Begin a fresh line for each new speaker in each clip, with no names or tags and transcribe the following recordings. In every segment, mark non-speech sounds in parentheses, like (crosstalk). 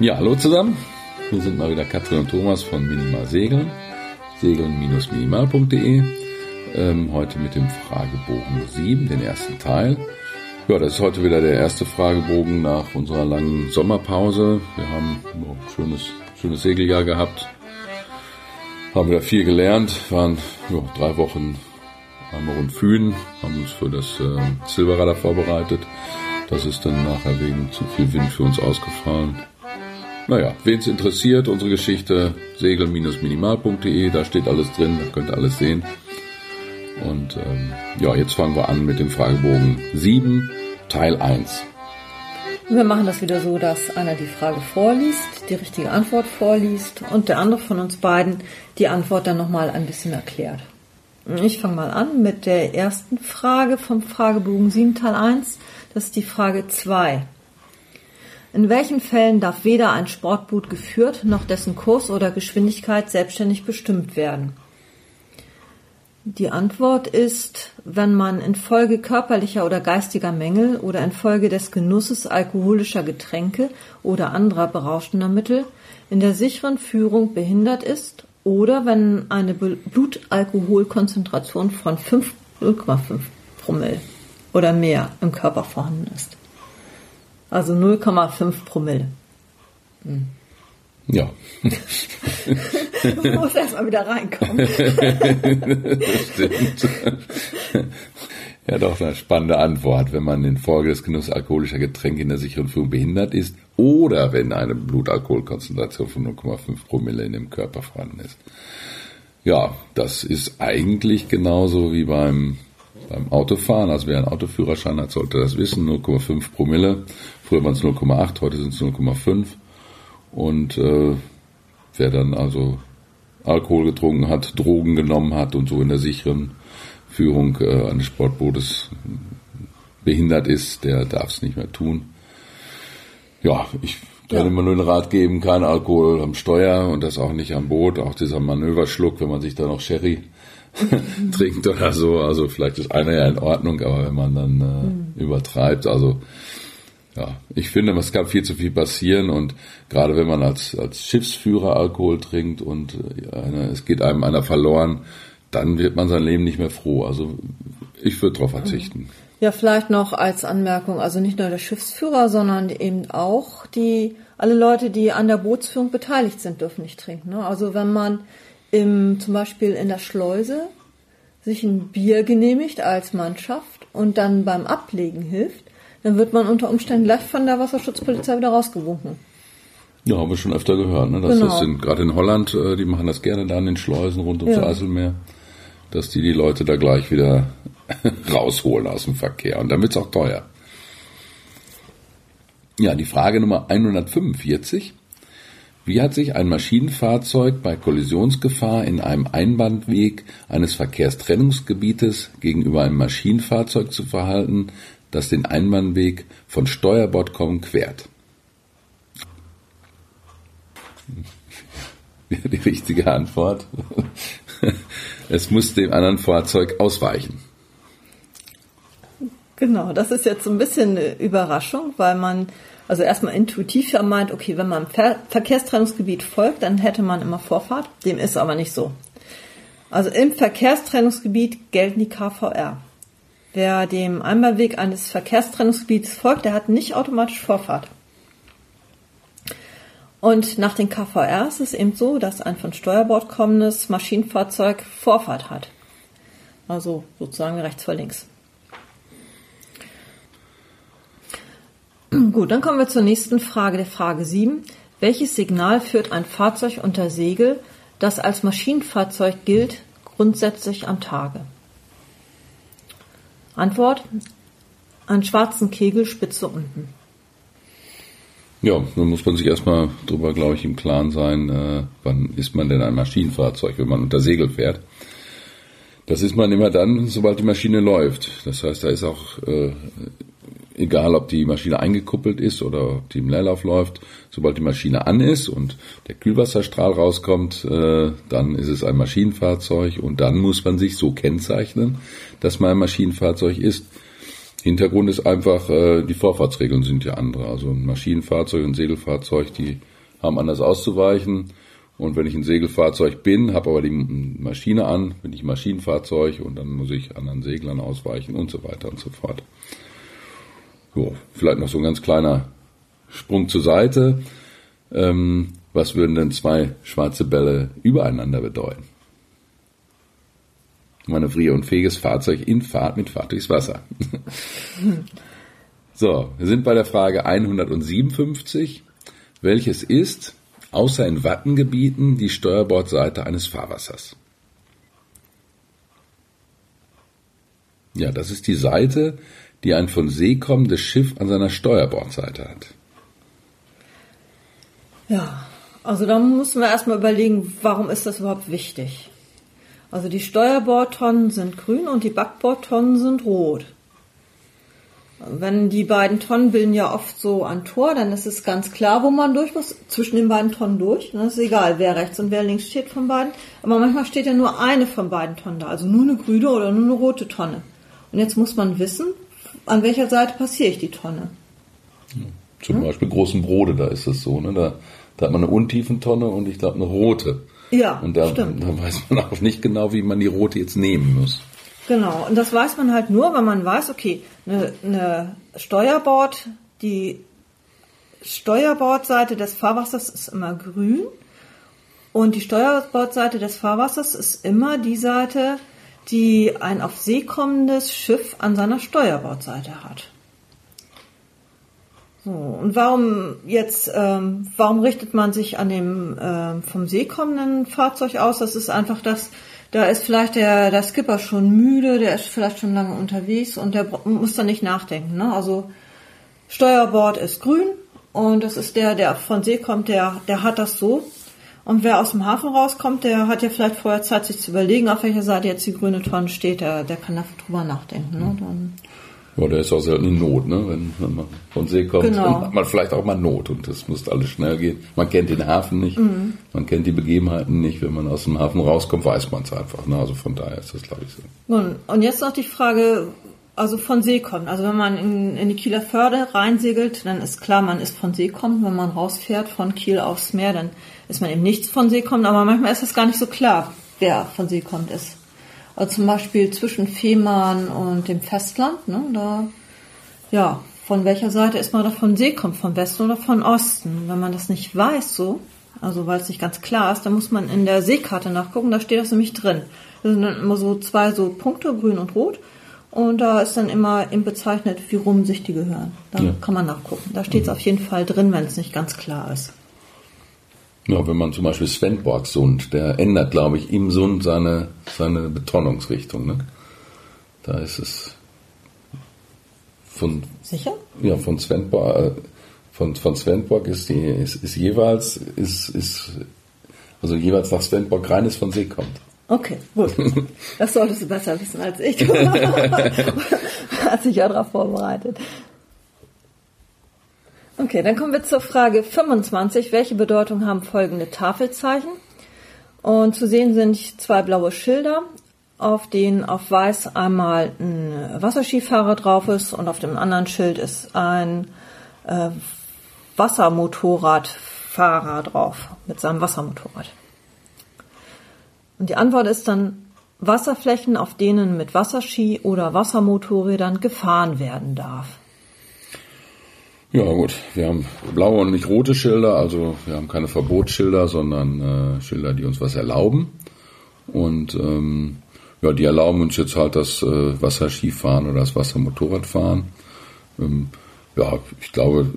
Ja, hallo zusammen. Wir sind mal wieder Katrin und Thomas von Minimal Segeln, segeln-minimal.de. Ähm, heute mit dem Fragebogen 7, den ersten Teil. Ja, das ist heute wieder der erste Fragebogen nach unserer langen Sommerpause. Wir haben ein schönes, schönes Segeljahr gehabt, haben wieder viel gelernt, waren ja, drei Wochen einmal rund Fühlen, haben uns für das äh, Silberradar vorbereitet. Das ist dann nachher wegen zu viel Wind für uns ausgefallen. Naja, wen es interessiert, unsere Geschichte segel-minimal.de, da steht alles drin, da könnt ihr alles sehen. Und ähm, ja, jetzt fangen wir an mit dem Fragebogen 7, Teil 1.
Wir machen das wieder so, dass einer die Frage vorliest, die richtige Antwort vorliest und der andere von uns beiden die Antwort dann nochmal ein bisschen erklärt. Ich fange mal an mit der ersten Frage vom Fragebogen 7 Teil 1. Das ist die Frage 2. In welchen Fällen darf weder ein Sportboot geführt noch dessen Kurs oder Geschwindigkeit selbstständig bestimmt werden? Die Antwort ist, wenn man infolge körperlicher oder geistiger Mängel oder infolge des Genusses alkoholischer Getränke oder anderer berauschender Mittel in der sicheren Führung behindert ist oder wenn eine Blutalkoholkonzentration von 0,5 Promille oder mehr im Körper vorhanden ist. Also 0,5 Promille. Hm.
Ja. (laughs)
du musst erstmal wieder reinkommen. (laughs)
Stimmt. Ja, doch eine spannende Antwort, wenn man in Folge des Genusses alkoholischer Getränke in der sicheren Führung behindert ist oder wenn eine Blutalkoholkonzentration von 0,5 Promille in dem Körper vorhanden ist. Ja, das ist eigentlich genauso wie beim beim Autofahren. Also wer einen Autoführerschein hat, sollte das wissen. 0,5 Promille. Früher waren es 0,8, heute sind es 0,5. Und äh, wer dann also Alkohol getrunken hat, Drogen genommen hat und so in der sicheren Führung äh, eines Sportbootes behindert ist, der darf es nicht mehr tun. Ja, ich kann ja. immer nur den Rat geben, kein Alkohol am Steuer und das auch nicht am Boot. Auch dieser Manöverschluck, wenn man sich da noch Sherry (laughs) trinkt oder so. Also vielleicht ist einer ja in Ordnung, aber wenn man dann äh, mhm. übertreibt, also ja, ich finde, es kann viel zu viel passieren und gerade wenn man als, als Schiffsführer Alkohol trinkt und äh, eine, es geht einem einer verloren, dann wird man sein Leben nicht mehr froh. Also ich würde darauf verzichten.
Ja, vielleicht noch als Anmerkung, also nicht nur der Schiffsführer, sondern eben auch die, alle Leute, die an der Bootsführung beteiligt sind, dürfen nicht trinken. Ne? Also wenn man im, zum Beispiel in der Schleuse sich ein Bier genehmigt als Mannschaft und dann beim Ablegen hilft, dann wird man unter Umständen gleich von der Wasserschutzpolizei wieder rausgewunken.
Ja, haben wir schon öfter gehört, ne? dass genau. das sind, gerade in Holland, äh, die machen das gerne da in den Schleusen rund ums ja. Eiselmeer, dass die die Leute da gleich wieder (laughs) rausholen aus dem Verkehr. Und dann wird's auch teuer. Ja, die Frage Nummer 145. Wie hat sich ein Maschinenfahrzeug bei Kollisionsgefahr in einem Einbahnweg eines Verkehrstrennungsgebietes gegenüber einem Maschinenfahrzeug zu verhalten, das den Einbahnweg von Steuerbord quert? (laughs) Die richtige Antwort. (laughs) Es muss dem anderen Fahrzeug ausweichen.
Genau, das ist jetzt so ein bisschen eine Überraschung, weil man also erstmal intuitiv ja meint, okay, wenn man Ver Verkehrstrennungsgebiet folgt, dann hätte man immer Vorfahrt. Dem ist aber nicht so. Also im Verkehrstrennungsgebiet gelten die KVR. Wer dem Einbahnweg eines Verkehrstrennungsgebiets folgt, der hat nicht automatisch Vorfahrt. Und nach den KVR ist es eben so, dass ein von Steuerbord kommendes Maschinenfahrzeug Vorfahrt hat. Also sozusagen rechts vor links. Gut, dann kommen wir zur nächsten Frage, der Frage 7. Welches Signal führt ein Fahrzeug unter Segel, das als Maschinenfahrzeug gilt, grundsätzlich am Tage? Antwort: Einen schwarzen Kegel spitze unten.
Ja, nun muss man sich erstmal darüber, glaube ich, im Klaren sein, äh, wann ist man denn ein Maschinenfahrzeug, wenn man unter Segel fährt. Das ist man immer dann, sobald die Maschine läuft. Das heißt, da ist auch äh, egal ob die Maschine eingekuppelt ist oder ob die im Leerlauf läuft, sobald die Maschine an ist und der Kühlwasserstrahl rauskommt, äh, dann ist es ein Maschinenfahrzeug und dann muss man sich so kennzeichnen, dass man ein Maschinenfahrzeug ist. Hintergrund ist einfach, äh, die Vorfahrtsregeln sind ja andere. Also ein Maschinenfahrzeug und ein Segelfahrzeug, die haben anders auszuweichen. Und wenn ich ein Segelfahrzeug bin, habe aber die Maschine an, bin ich Maschinenfahrzeug und dann muss ich anderen Seglern ausweichen und so weiter und so fort. Jo, vielleicht noch so ein ganz kleiner Sprung zur Seite. Ähm, was würden denn zwei schwarze Bälle übereinander bedeuten? manövrierunfähiges Fahrzeug in Fahrt mit Fahrt durchs Wasser. (laughs) so, wir sind bei der Frage 157. Welches ist, außer in Wattengebieten, die Steuerbordseite eines Fahrwassers? Ja, das ist die Seite, die ein von See kommendes Schiff an seiner Steuerbordseite hat.
Ja, also da müssen wir erstmal überlegen, warum ist das überhaupt wichtig? Also die Steuerbordtonnen sind grün und die Backbordtonnen sind rot. Wenn die beiden Tonnen bilden ja oft so ein Tor, dann ist es ganz klar, wo man durch muss, zwischen den beiden Tonnen durch. Dann ist egal, wer rechts und wer links steht von beiden. Aber manchmal steht ja nur eine von beiden Tonnen da, also nur eine grüne oder nur eine rote Tonne. Und jetzt muss man wissen, an welcher Seite passiere ich die Tonne.
Zum hm? Beispiel großen Brode, da ist es so, ne? Da, da hat man eine Untiefentonne und ich glaube eine rote.
Ja,
und da,
stimmt.
da weiß man auch nicht genau, wie man die rote jetzt nehmen muss.
Genau, und das weiß man halt nur, wenn man weiß, okay, eine, eine Steuerbord, die Steuerbordseite des Fahrwassers ist immer grün und die Steuerbordseite des Fahrwassers ist immer die Seite, die ein auf See kommendes Schiff an seiner Steuerbordseite hat. So, und warum jetzt, ähm, warum richtet man sich an dem ähm, vom See kommenden Fahrzeug aus? Das ist einfach das, da ist vielleicht der, der Skipper schon müde, der ist vielleicht schon lange unterwegs und der muss dann nicht nachdenken. Ne? Also Steuerbord ist grün und das ist der, der von See kommt, der, der hat das so. Und wer aus dem Hafen rauskommt, der hat ja vielleicht vorher Zeit, sich zu überlegen, auf welcher Seite jetzt die grüne Tonne steht. Der, der kann da drüber nachdenken. Ne? Dann
ja, der ist auch selten in Not, ne? Wenn, wenn man von See kommt, genau. dann hat man vielleicht auch mal Not und das muss alles schnell gehen. Man kennt den Hafen nicht, mhm. man kennt die Begebenheiten nicht. Wenn man aus dem Hafen rauskommt, weiß man es einfach. Ne? Also von daher ist das, glaube ich, so.
Und jetzt noch die Frage, also von See kommen. Also wenn man in, in die Kieler Förde reinsegelt, dann ist klar, man ist von See kommen. Wenn man rausfährt von Kiel aufs Meer, dann ist man eben nichts von See kommen. Aber manchmal ist es gar nicht so klar, wer von See kommt ist. Also zum Beispiel zwischen Fehmarn und dem Festland, ne, da, ja, von welcher Seite ist man da von See kommt, vom Westen oder von Osten. Wenn man das nicht weiß so, also weil es nicht ganz klar ist, dann muss man in der Seekarte nachgucken, da steht das nämlich drin. Das sind dann immer so zwei so Punkte, grün und rot. Und da ist dann immer eben bezeichnet, wie rum sich die gehören. Da ja. kann man nachgucken. Da steht es auf jeden Fall drin, wenn es nicht ganz klar ist.
Ja, wenn man zum Beispiel Svendborg Sund, der ändert, glaube ich, im Sund seine, seine Betonungsrichtung. Ne? Da ist es von.
Sicher?
Ja, von Svendborg, äh, von, von Svendborg ist die, ist, ist jeweils, ist, ist, also jeweils nach Svendborg rein ist von See kommt.
Okay, gut. (laughs) Das solltest du besser wissen als ich. (laughs) Hat sich ja darauf vorbereitet. Okay, dann kommen wir zur Frage 25. Welche Bedeutung haben folgende Tafelzeichen? Und zu sehen sind zwei blaue Schilder, auf denen auf weiß einmal ein Wasserskifahrer drauf ist und auf dem anderen Schild ist ein äh, Wassermotorradfahrer drauf mit seinem Wassermotorrad. Und die Antwort ist dann Wasserflächen, auf denen mit Wasserski oder Wassermotorrädern gefahren werden darf.
Ja gut, wir haben blaue und nicht rote Schilder, also wir haben keine Verbotsschilder, sondern äh, Schilder, die uns was erlauben. Und ähm, ja, die erlauben uns jetzt halt das äh, Wasserskifahren oder das Wassermotorradfahren. Ähm, ja, ich glaube,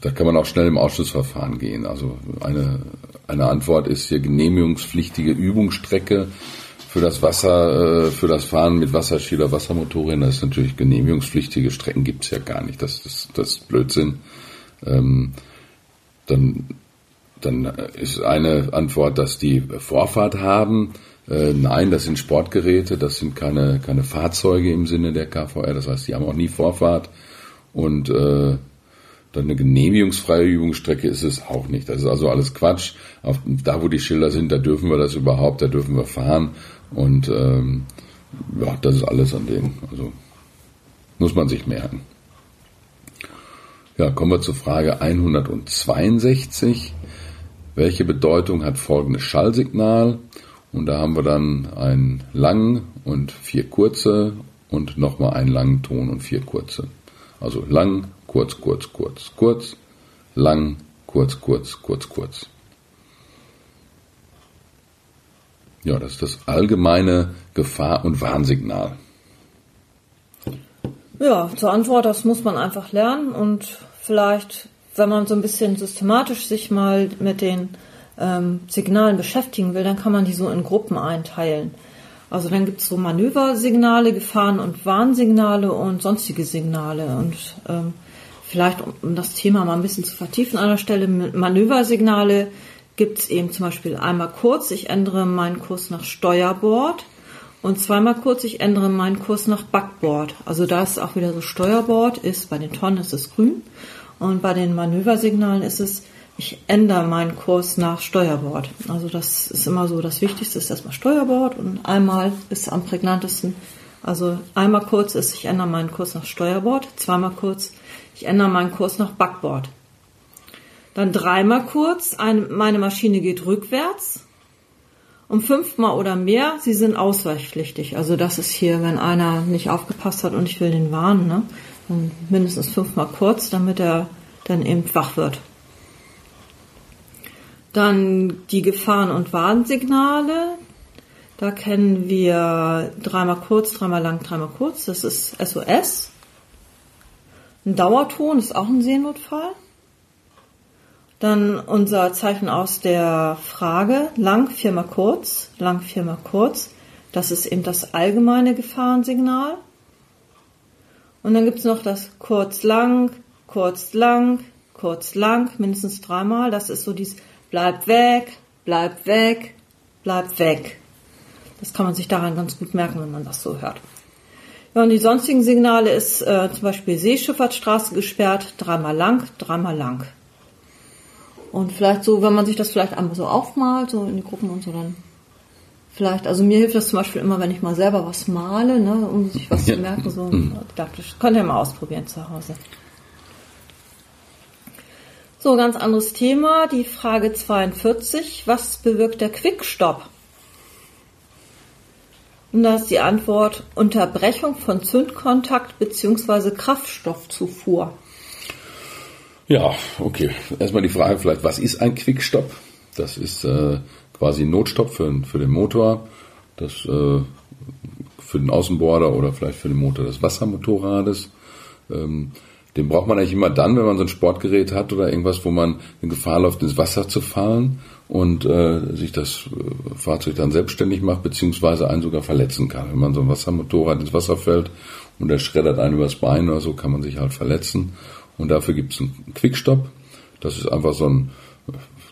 da kann man auch schnell im Ausschussverfahren gehen. Also eine, eine Antwort ist hier genehmigungspflichtige Übungsstrecke für das Wasser, äh, für das Fahren mit Wasserski oder Wassermotorrädern, das ist natürlich genehmigungspflichtige Strecken gibt's ja gar nicht. Das, das, das ist Blödsinn. Ähm, dann, dann ist eine Antwort, dass die Vorfahrt haben. Äh, nein, das sind Sportgeräte, das sind keine, keine Fahrzeuge im Sinne der KVR, das heißt, die haben auch nie Vorfahrt. Und äh, dann eine genehmigungsfreie Übungsstrecke ist es auch nicht. Das ist also alles Quatsch. Auf, da, wo die Schilder sind, da dürfen wir das überhaupt, da dürfen wir fahren. Und ähm, ja, das ist alles an dem. Also Muss man sich merken. Ja, kommen wir zur Frage 162. Welche Bedeutung hat folgendes Schallsignal? Und da haben wir dann einen langen und vier kurze und nochmal einen langen Ton und vier kurze. Also lang, kurz, kurz, kurz, kurz, lang, kurz, kurz, kurz, kurz. Ja, das ist das allgemeine Gefahr- und Warnsignal.
Ja, zur Antwort, das muss man einfach lernen und vielleicht, wenn man so ein bisschen systematisch sich mal mit den ähm, Signalen beschäftigen will, dann kann man die so in Gruppen einteilen. Also dann gibt es so Manöversignale, Gefahren- und Warnsignale und sonstige Signale. Und ähm, vielleicht, um das Thema mal ein bisschen zu vertiefen an der Stelle, Manöversignale gibt es eben zum Beispiel einmal kurz, ich ändere meinen Kurs nach Steuerbord und zweimal kurz, ich ändere meinen Kurs nach Backbord. Also da ist auch wieder so Steuerbord, ist bei den Tonnen ist es grün und bei den Manöversignalen ist es, ich ändere meinen Kurs nach Steuerbord. Also das ist immer so, das Wichtigste ist erstmal Steuerbord und einmal ist am prägnantesten, also einmal kurz ist, ich ändere meinen Kurs nach Steuerbord, zweimal kurz, ich ändere meinen Kurs nach Backbord. Dann dreimal kurz, eine, meine Maschine geht rückwärts. Um fünfmal oder mehr, sie sind ausweichpflichtig. Also das ist hier, wenn einer nicht aufgepasst hat und ich will den warnen, ne? dann mindestens fünfmal kurz, damit er dann eben wach wird. Dann die Gefahren- und Warnsignale. Da kennen wir dreimal kurz, dreimal lang, dreimal kurz. Das ist SOS. Ein Dauerton ist auch ein Seenotfall. Dann unser Zeichen aus der Frage, lang, viermal kurz, lang, viermal kurz. Das ist eben das allgemeine Gefahrensignal. Und dann gibt es noch das kurz, lang, kurz, lang, kurz, lang, mindestens dreimal. Das ist so dieses bleib weg, bleib weg, bleib weg. Das kann man sich daran ganz gut merken, wenn man das so hört. Ja, und die sonstigen Signale ist äh, zum Beispiel Seeschifffahrtsstraße gesperrt, dreimal lang, dreimal lang. Und vielleicht so, wenn man sich das vielleicht einmal so aufmalt, so in die Gruppen und so, dann vielleicht, also mir hilft das zum Beispiel immer, wenn ich mal selber was male, ne, um sich was ja. zu merken, so mhm. didaktisch. Könnt ihr mal ausprobieren zu Hause. So, ganz anderes Thema, die Frage 42. Was bewirkt der Quickstop? Und da ist die Antwort Unterbrechung von Zündkontakt bzw. Kraftstoffzufuhr.
Ja, okay. Erstmal die Frage vielleicht, was ist ein Quickstop? Das ist äh, quasi ein Notstopp für, für den Motor, das äh, für den Außenborder oder vielleicht für den Motor des Wassermotorrades. Ähm, den braucht man eigentlich immer dann, wenn man so ein Sportgerät hat oder irgendwas, wo man in Gefahr läuft, ins Wasser zu fallen und äh, sich das äh, Fahrzeug dann selbstständig macht, beziehungsweise einen sogar verletzen kann. Wenn man so ein Wassermotorrad ins Wasser fällt und der schreddert einen übers Bein oder so, kann man sich halt verletzen. Und dafür gibt es einen Quickstop. Das ist einfach so ein,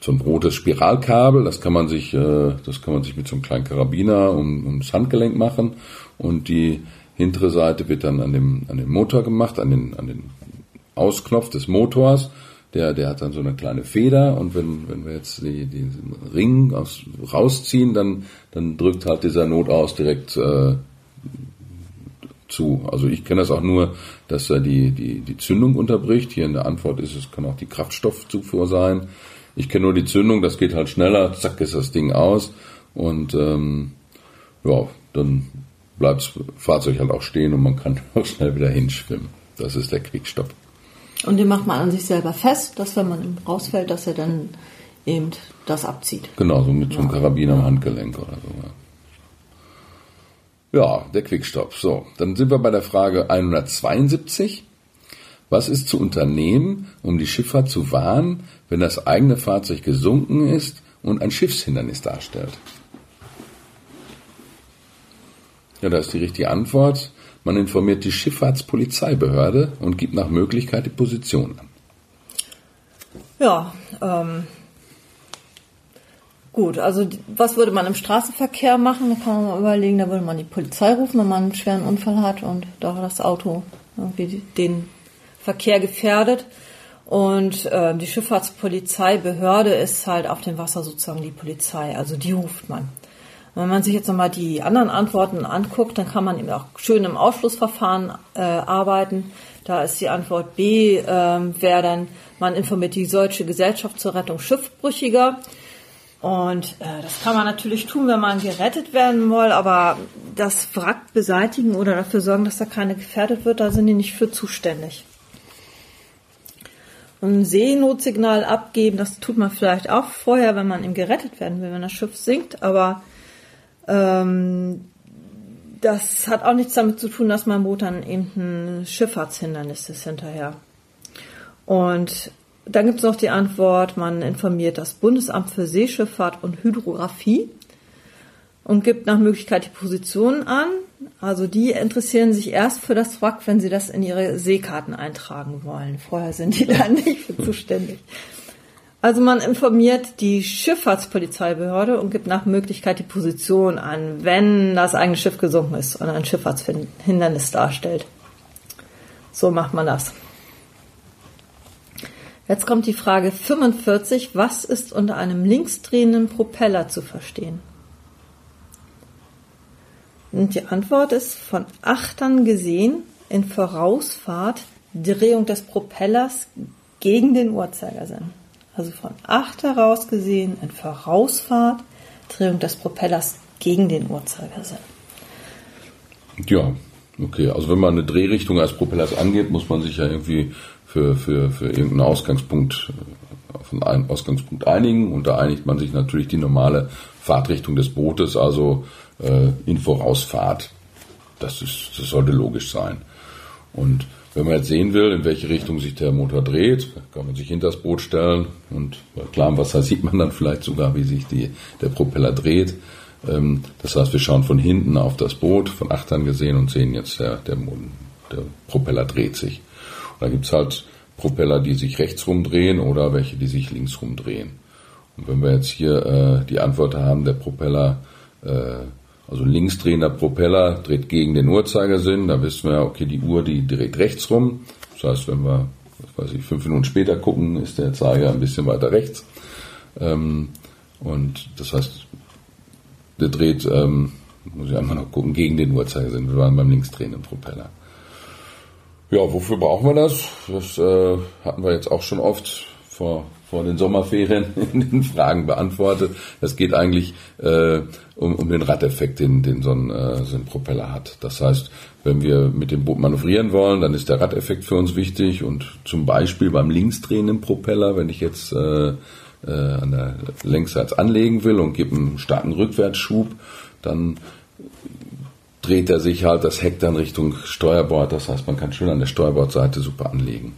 so ein rotes Spiralkabel. Das kann man sich, äh, das kann man sich mit so einem kleinen Karabiner um, ums Handgelenk machen. Und die hintere Seite wird dann an dem, an den Motor gemacht, an den, an den Ausknopf des Motors. Der, der hat dann so eine kleine Feder und wenn, wenn wir jetzt die, diesen Ring aus, rausziehen, dann, dann drückt halt dieser Notaus direkt äh, zu. Also ich kenne das auch nur, dass er die, die, die Zündung unterbricht. Hier in der Antwort ist es, kann auch die Kraftstoffzufuhr sein. Ich kenne nur die Zündung, das geht halt schneller, zack ist das Ding aus und ähm, ja, dann bleibt das Fahrzeug halt auch stehen und man kann (laughs) auch schnell wieder hinschwimmen. Das ist der Quickstopp.
Und den macht man an sich selber fest, dass wenn man rausfällt, dass er dann eben das abzieht.
Genau, so mit so einem Karabiner am Handgelenk oder so. Ja. Der Quickstop. So, dann sind wir bei der Frage 172. Was ist zu unternehmen, um die Schifffahrt zu warnen, wenn das eigene Fahrzeug gesunken ist und ein Schiffshindernis darstellt? Ja, da ist die richtige Antwort. Man informiert die Schifffahrtspolizeibehörde und gibt nach Möglichkeit die Position an.
Ja, ähm, Gut, also was würde man im Straßenverkehr machen? Da kann man mal überlegen, da würde man die Polizei rufen, wenn man einen schweren Unfall hat und da das Auto irgendwie den Verkehr gefährdet. Und äh, die Schifffahrtspolizeibehörde ist halt auf dem Wasser sozusagen die Polizei, also die ruft man. Wenn man sich jetzt nochmal die anderen Antworten anguckt, dann kann man eben auch schön im Ausschlussverfahren äh, arbeiten. Da ist die Antwort B, äh, wäre dann, man informiert die Deutsche Gesellschaft zur Rettung Schiffbrüchiger. Und äh, das kann man natürlich tun, wenn man gerettet werden will, aber das Wrack beseitigen oder dafür sorgen, dass da keine gefährdet wird, da sind die nicht für zuständig. Und ein Seenotsignal abgeben, das tut man vielleicht auch vorher, wenn man ihm gerettet werden will, wenn das Schiff sinkt, aber ähm, das hat auch nichts damit zu tun, dass mein Boot dann eben ein Schifffahrtshindernis ist hinterher. Und dann gibt es noch die Antwort, man informiert das Bundesamt für Seeschifffahrt und Hydrographie und gibt nach Möglichkeit die Positionen an. Also die interessieren sich erst für das Wrack, wenn sie das in ihre Seekarten eintragen wollen. Vorher sind die (laughs) da nicht für zuständig. Also man informiert die Schifffahrtspolizeibehörde und gibt nach Möglichkeit die Position an, wenn das eigene Schiff gesunken ist und ein Schifffahrtshindernis darstellt. So macht man das. Jetzt kommt die Frage 45. Was ist unter einem linksdrehenden Propeller zu verstehen? Und die Antwort ist von Achtern gesehen in Vorausfahrt Drehung des Propellers gegen den Uhrzeigersinn also von 8 heraus gesehen in Vorausfahrt, Drehung des Propellers gegen den Uhrzeigersinn.
Ja, okay. Also wenn man eine Drehrichtung als Propellers angeht, muss man sich ja irgendwie für, für, für irgendeinen Ausgangspunkt äh, auf einen Ausgangspunkt einigen und da einigt man sich natürlich die normale Fahrtrichtung des Bootes, also äh, in Vorausfahrt. Das, ist, das sollte logisch sein. Und wenn man jetzt sehen will, in welche Richtung sich der Motor dreht, kann man sich hinter das Boot stellen und bei klarem Wasser (laughs) sieht man dann vielleicht sogar, wie sich die, der Propeller dreht. Ähm, das heißt, wir schauen von hinten auf das Boot, von Achtern gesehen und sehen jetzt, der, der, der Propeller dreht sich. Und da gibt's halt Propeller, die sich rechts rumdrehen oder welche, die sich links rumdrehen. Und wenn wir jetzt hier äh, die Antwort haben, der Propeller äh, also linksdrehender Propeller dreht gegen den Uhrzeigersinn. Da wissen wir, okay, die Uhr, die dreht rechts rum. Das heißt, wenn wir, was weiß ich, fünf Minuten später gucken, ist der Zeiger ein bisschen weiter rechts. Ähm, und das heißt, der dreht, ähm, muss ich einmal noch gucken, gegen den Uhrzeigersinn. Wir waren beim linksdrehenden Propeller. Ja, wofür brauchen wir das? Das äh, hatten wir jetzt auch schon oft vor vor den Sommerferien (laughs) in den Fragen beantwortet. Es geht eigentlich äh, um, um den Radeffekt, den, den so, ein, äh, so ein Propeller hat. Das heißt, wenn wir mit dem Boot manövrieren wollen, dann ist der Radeffekt für uns wichtig und zum Beispiel beim linksdrehenden Propeller, wenn ich jetzt äh, äh, an der Längsseite anlegen will und gebe einen starken Rückwärtsschub, dann dreht er sich halt das Heck dann Richtung Steuerbord. Das heißt, man kann schön an der Steuerbordseite super anlegen.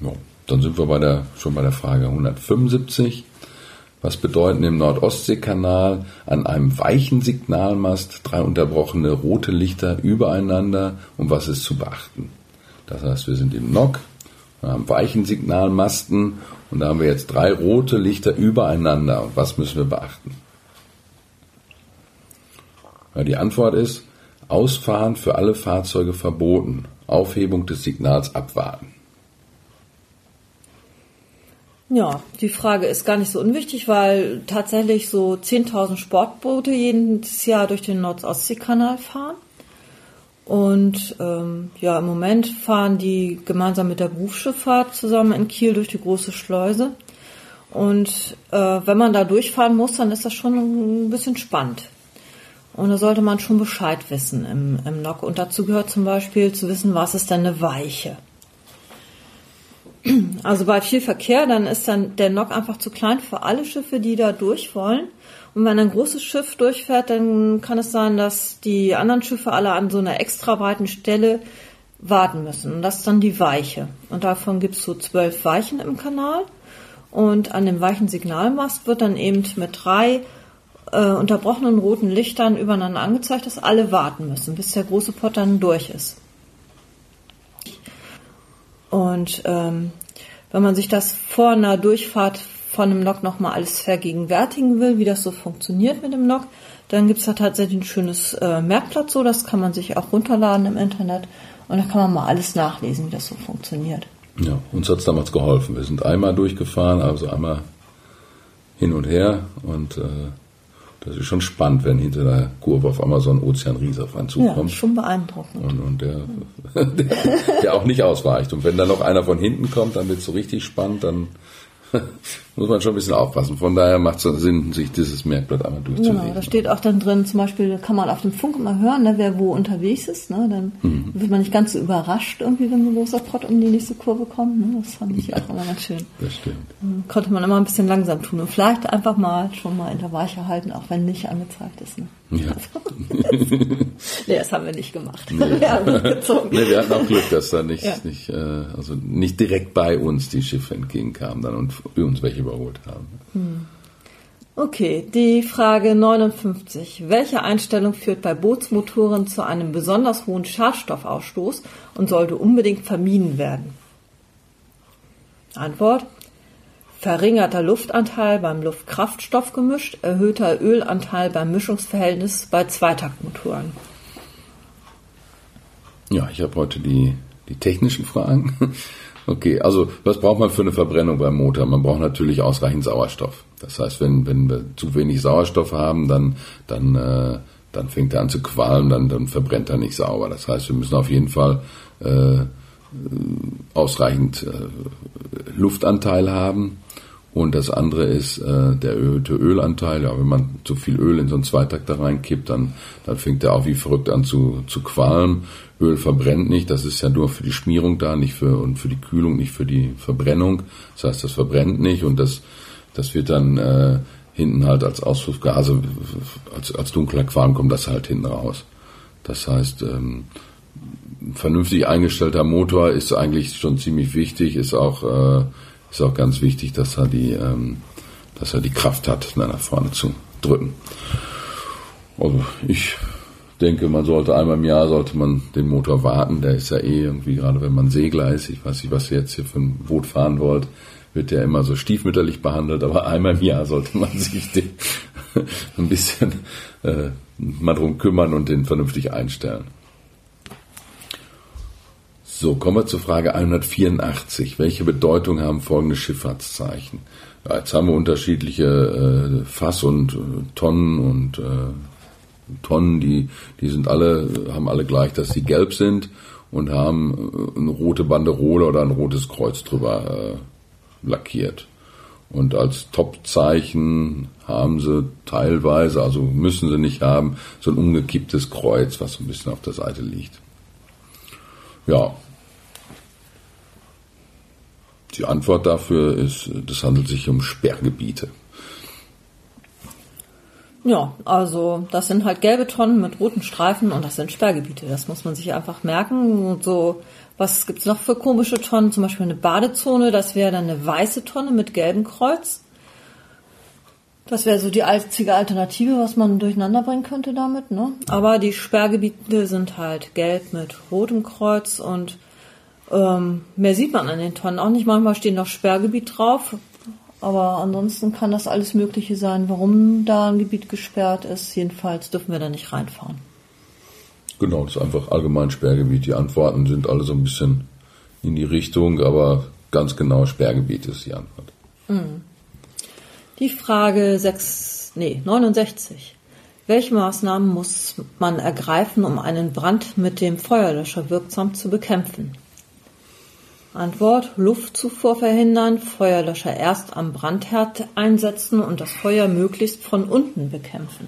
Ja, dann sind wir bei der, schon bei der Frage 175. Was bedeuten im Nordostseekanal an einem weichen Signalmast drei unterbrochene rote Lichter übereinander und was ist zu beachten? Das heißt, wir sind im NOC, haben weichen Signalmasten und da haben wir jetzt drei rote Lichter übereinander. Was müssen wir beachten? Ja, die Antwort ist, Ausfahren für alle Fahrzeuge verboten, Aufhebung des Signals abwarten.
Ja, die Frage ist gar nicht so unwichtig, weil tatsächlich so 10.000 Sportboote jedes Jahr durch den Nord-Ostsee-Kanal fahren. Und ähm, ja, im Moment fahren die gemeinsam mit der Berufsschifffahrt zusammen in Kiel durch die große Schleuse. Und äh, wenn man da durchfahren muss, dann ist das schon ein bisschen spannend. Und da sollte man schon Bescheid wissen im, im NOC. Und dazu gehört zum Beispiel zu wissen, was ist denn eine Weiche. Also bei viel Verkehr, dann ist dann der Nock einfach zu klein für alle Schiffe, die da durch wollen. Und wenn ein großes Schiff durchfährt, dann kann es sein, dass die anderen Schiffe alle an so einer extra breiten Stelle warten müssen. Und das ist dann die Weiche. Und davon gibt es so zwölf Weichen im Kanal. Und an dem weichen Signalmast wird dann eben mit drei äh, unterbrochenen roten Lichtern übereinander angezeigt, dass alle warten müssen, bis der große Pott dann durch ist. Und ähm, wenn man sich das vor einer Durchfahrt von einem Lok nochmal alles vergegenwärtigen will, wie das so funktioniert mit dem Lok, dann gibt's da tatsächlich ein schönes äh, Merkblatt so, das kann man sich auch runterladen im Internet und da kann man mal alles nachlesen, wie das so funktioniert.
Ja, uns hat's damals geholfen. Wir sind einmal durchgefahren, also einmal hin und her und äh, das ist schon spannend, wenn hinter der Kurve auf einmal so ein Ozeanriese auf einen zukommt.
Ja, schon beeindruckend.
Und, und der, der, (laughs) der auch nicht ausweicht. Und wenn dann noch einer von hinten kommt, dann wird es so richtig spannend, dann muss man schon ein bisschen aufpassen. Von daher macht es Sinn, sich dieses Merkblatt einmal durchzulegen.
Genau, da steht auch dann drin, zum Beispiel kann man auf dem Funk immer hören, ne, wer wo unterwegs ist. Ne, dann mhm. wird man nicht ganz so überrascht, irgendwie, wenn ein großer Pott um die nächste Kurve kommt. Ne, das fand ich ja, auch immer ganz schön.
Das stimmt.
Dann konnte man immer ein bisschen langsam tun und vielleicht einfach mal schon mal in der Weiche halten, auch wenn nicht angezeigt ist. Ne? Ja. (laughs) nee, das haben wir nicht gemacht.
Nee. (laughs) Wir, haben nee, wir hatten auch Glück, dass da nicht, ja. nicht, äh, also nicht direkt bei uns die Schiffe entgegenkamen dann und uns welche überholt haben. Hm.
Okay, die Frage 59. Welche Einstellung führt bei Bootsmotoren zu einem besonders hohen Schadstoffausstoß und sollte unbedingt vermieden werden? Antwort. Verringerter Luftanteil beim Luftkraftstoffgemisch, erhöhter Ölanteil beim Mischungsverhältnis bei Zweitaktmotoren.
Ja, ich habe heute die, die technischen Fragen. Okay, also was braucht man für eine Verbrennung beim Motor? Man braucht natürlich ausreichend Sauerstoff. Das heißt, wenn, wenn wir zu wenig Sauerstoff haben, dann, dann, äh, dann fängt er an zu qualmen, dann, dann verbrennt er nicht sauber. Das heißt, wir müssen auf jeden Fall äh, ausreichend äh, Luftanteil haben. Und das andere ist äh, der erhöhte Ölanteil. Ja, wenn man zu viel Öl in so einen Zweitakter reinkippt, dann, dann fängt er auch wie verrückt an zu, zu qualmen. Öl verbrennt nicht, das ist ja nur für die Schmierung da, nicht für und für die Kühlung, nicht für die Verbrennung. Das heißt, das verbrennt nicht und das, das wird dann äh, hinten halt als Auspuffgase, als, als dunkler Qualm kommt das halt hinten raus. Das heißt, ähm, ein vernünftig eingestellter Motor ist eigentlich schon ziemlich wichtig, ist auch, äh, ist auch ganz wichtig, dass er die, ähm, dass er die Kraft hat, nach vorne zu drücken. Also ich denke, man sollte einmal im Jahr sollte man den Motor warten. Der ist ja eh irgendwie, gerade wenn man Seegleis, ich weiß nicht, was ihr jetzt hier für ein Boot fahren wollt, wird der immer so stiefmütterlich behandelt, aber einmal im Jahr sollte man (laughs) sich den (laughs) ein bisschen äh, mal drum kümmern und den vernünftig einstellen. So, kommen wir zur Frage 184. Welche Bedeutung haben folgende Schifffahrtszeichen? Ja, jetzt haben wir unterschiedliche äh, Fass- und äh, Tonnen und äh, Tonnen, die, die sind alle, haben alle gleich, dass sie gelb sind und haben äh, eine rote Banderole oder ein rotes Kreuz drüber äh, lackiert. Und als Topzeichen haben sie teilweise, also müssen sie nicht haben, so ein umgekipptes Kreuz, was so ein bisschen auf der Seite liegt. Ja. Die Antwort dafür ist, das handelt sich um Sperrgebiete.
Ja, also das sind halt gelbe Tonnen mit roten Streifen und das sind Sperrgebiete. Das muss man sich einfach merken. Und so, was gibt's noch für komische Tonnen? Zum Beispiel eine Badezone, das wäre dann eine weiße Tonne mit gelbem Kreuz. Das wäre so die einzige Alternative, was man durcheinander bringen könnte damit. Ne? Aber die Sperrgebiete sind halt gelb mit rotem Kreuz und ähm, mehr sieht man an den Tonnen auch nicht. Manchmal stehen noch Sperrgebiet drauf, aber ansonsten kann das alles Mögliche sein, warum da ein Gebiet gesperrt ist. Jedenfalls dürfen wir da nicht reinfahren.
Genau, das ist einfach allgemein Sperrgebiet. Die Antworten sind alle so ein bisschen in die Richtung, aber ganz genau Sperrgebiet ist die Antwort.
Hm. Die Frage 6, nee, 69. Welche Maßnahmen muss man ergreifen, um einen Brand mit dem Feuerlöscher wirksam zu bekämpfen? Antwort: Luftzufuhr verhindern, Feuerlöscher erst am Brandherd einsetzen und das Feuer möglichst von unten bekämpfen.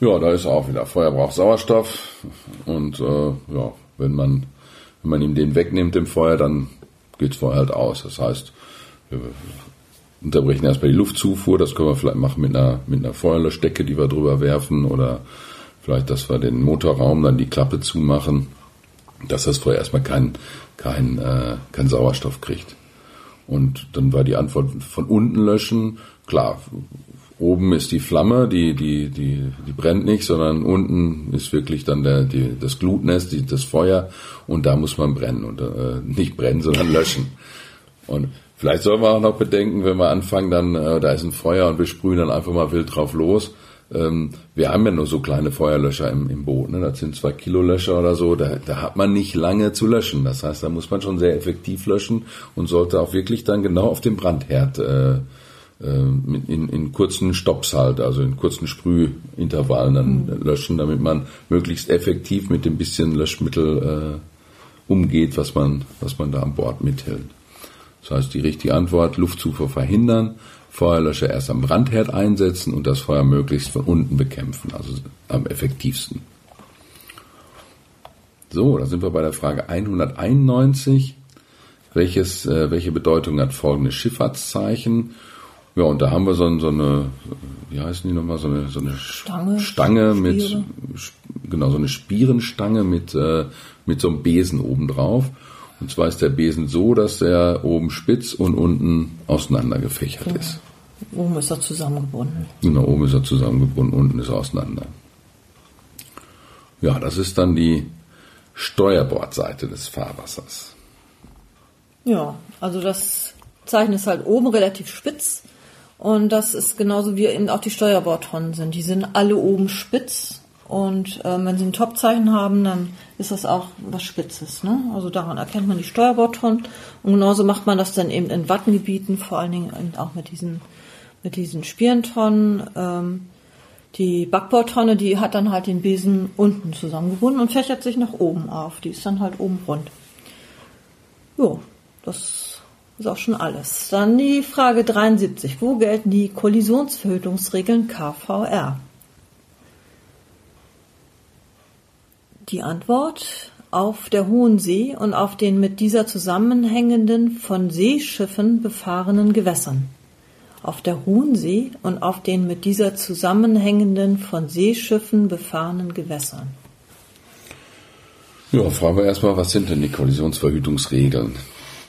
Ja, da ist auch wieder. Feuer braucht Sauerstoff und äh, ja, wenn man wenn man ihm den wegnimmt, dem Feuer, dann geht das Feuer halt aus. Das heißt, wir unterbrechen erstmal die Luftzufuhr. Das können wir vielleicht machen mit einer mit einer Feuerlöschdecke, die wir drüber werfen oder vielleicht, dass wir den Motorraum dann die Klappe zumachen, dass das Feuer erstmal keinen kein, äh, kein Sauerstoff kriegt. Und dann war die Antwort von unten löschen. Klar, oben ist die Flamme, die, die, die, die brennt nicht, sondern unten ist wirklich dann der, die, das Glutnest, die, das Feuer und da muss man brennen und äh, nicht brennen, sondern löschen. Und vielleicht soll man auch noch bedenken, wenn wir anfangen, dann äh, da ist ein Feuer und wir sprühen dann einfach mal wild drauf los, wir haben ja nur so kleine Feuerlöscher im, im Boot. Ne? Das sind zwei Kilo Löscher oder so. Da, da hat man nicht lange zu löschen. Das heißt, da muss man schon sehr effektiv löschen und sollte auch wirklich dann genau auf dem Brandherd äh, äh, in, in kurzen Stops halt, also in kurzen Sprühintervallen dann mhm. löschen, damit man möglichst effektiv mit dem bisschen Löschmittel äh, umgeht, was man, was man da an Bord mithält. Das heißt, die richtige Antwort, Luftzufuhr verhindern, Feuerlöscher erst am Brandherd einsetzen und das Feuer möglichst von unten bekämpfen, also am effektivsten. So, da sind wir bei der Frage 191. Welches, äh, welche Bedeutung hat folgendes Schifffahrtszeichen? Ja, und da haben wir so, so eine, wie heißen die nochmal, so eine, so eine Stange, Stange mit, genau, so eine Spierenstange mit, äh, mit so einem Besen oben drauf. Und zwar ist der Besen so, dass er oben spitz und unten auseinander gefächert ja. ist.
Oben ist er zusammengebunden.
Genau, oben ist er zusammengebunden, unten ist er auseinander. Ja, das ist dann die Steuerbordseite des Fahrwassers.
Ja, also das Zeichen ist halt oben relativ spitz und das ist genauso wie eben auch die Steuerbordtonnen sind. Die sind alle oben spitz und äh, wenn sie ein Topzeichen haben, dann ist das auch was Spitzes. Ne? Also daran erkennt man die Steuerbordtonnen. Und genauso macht man das dann eben in Wattengebieten, vor allen Dingen auch mit diesen, mit diesen Spierentonnen. Ähm, die Backbordtonne, die hat dann halt den Besen unten zusammengebunden und fächert sich nach oben auf. Die ist dann halt oben rund. Jo, das ist auch schon alles. Dann die Frage 73. Wo gelten die Kollisionsverhütungsregeln KVR? Die Antwort auf der Hohen See und auf den mit dieser zusammenhängenden von Seeschiffen befahrenen Gewässern. Auf der Hohen See und auf den mit dieser zusammenhängenden von Seeschiffen befahrenen Gewässern.
Ja, fragen wir erstmal, was sind denn die Kollisionsverhütungsregeln?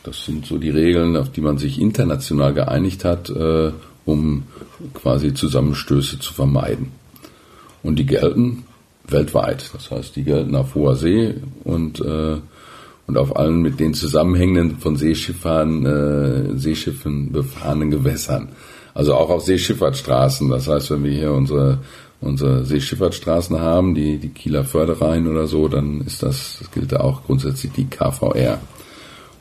Das sind so die Regeln, auf die man sich international geeinigt hat, äh, um quasi Zusammenstöße zu vermeiden. Und die gelten weltweit. Das heißt, die gelten auf hoher See und, äh, und auf allen mit den zusammenhängenden von Seeschiffern, äh, Seeschiffen befahrenen Gewässern. Also auch auf Seeschifffahrtsstraßen. Das heißt, wenn wir hier unsere, unsere Seeschifffahrtsstraßen haben, die, die Kieler Förderrhein oder so, dann ist das, das gilt da auch grundsätzlich die KVR.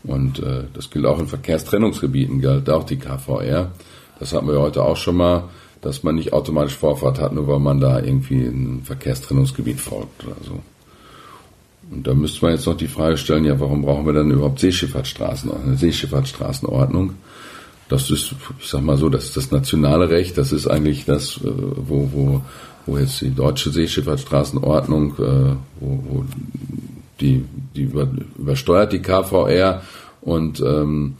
Und äh, das gilt auch in Verkehrstrennungsgebieten, gilt auch die KVR. Das hatten wir heute auch schon mal dass man nicht automatisch Vorfahrt hat, nur weil man da irgendwie ein Verkehrstrennungsgebiet folgt oder so. Und da müsste man jetzt noch die Frage stellen, ja, warum brauchen wir dann überhaupt Seeschifffahrtsstraßen, eine Seeschifffahrtsstraßenordnung? Das ist, ich sag mal so, das ist das nationale Recht, das ist eigentlich das, äh, wo, wo, wo jetzt die deutsche Seeschifffahrtsstraßenordnung, äh, wo, wo die, die übersteuert die KVR und ähm,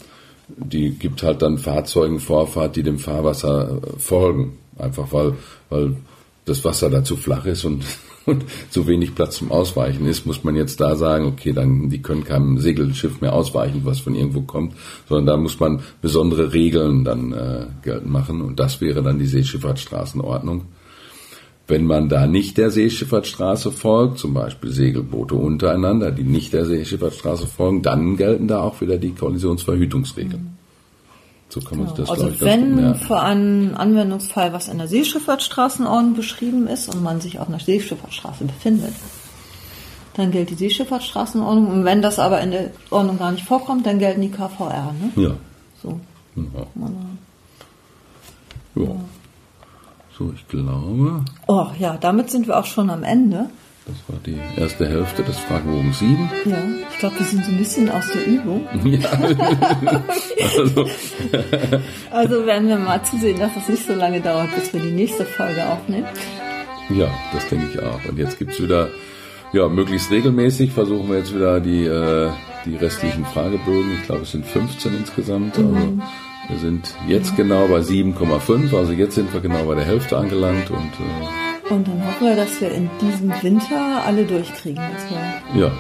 die gibt halt dann Fahrzeugen Vorfahrt, die dem Fahrwasser äh, folgen. Einfach weil, weil das Wasser da zu flach ist und, (laughs) und zu wenig Platz zum Ausweichen ist, muss man jetzt da sagen, okay, dann, die können keinem Segelschiff mehr ausweichen, was von irgendwo kommt, sondern da muss man besondere Regeln dann äh, geltend machen und das wäre dann die Seeschifffahrtsstraßenordnung. Wenn man da nicht der Seeschifffahrtsstraße folgt, zum Beispiel Segelboote untereinander, die nicht der Seeschifffahrtsstraße folgen, dann gelten da auch wieder die Kollisionsverhütungsregeln.
So kann man genau. sich das Also wenn vor einem Anwendungsfall was in der Seeschifffahrtsstraßenordnung beschrieben ist und man sich auf einer Seeschifffahrtsstraße befindet, dann gilt die Seeschifffahrtsstraßenordnung. Und wenn das aber in der Ordnung gar nicht vorkommt, dann gelten die KVR. Ne?
Ja.
So.
Ja. ja. So, ich glaube.
Oh ja, damit sind wir auch schon am Ende.
Das war die erste Hälfte des Fragebogens 7.
Ja, ich glaube, wir sind so ein bisschen aus der Übung. (laughs) Ja. also. (laughs) also werden wir mal zusehen, dass es nicht so lange dauert, bis wir die nächste Folge aufnehmen.
Ja, das denke ich auch. Und jetzt gibt es wieder, ja, möglichst regelmäßig versuchen wir jetzt wieder die, äh, die restlichen Fragebögen. Ich glaube, es sind 15 insgesamt. Also mhm. Wir sind jetzt genau bei 7,5, also jetzt sind wir genau bei der Hälfte angelangt und
äh, und dann hoffen wir, dass wir in diesem Winter alle durchkriegen.
Das ja,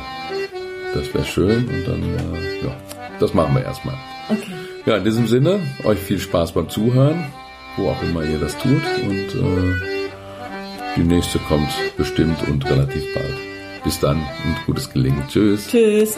das wäre schön und dann äh, ja, das machen wir erstmal.
Okay.
Ja, in diesem Sinne euch viel Spaß beim Zuhören, wo auch immer ihr das tut und äh, die nächste kommt bestimmt und relativ bald. Bis dann und gutes Gelingen. Tschüss.
Tschüss.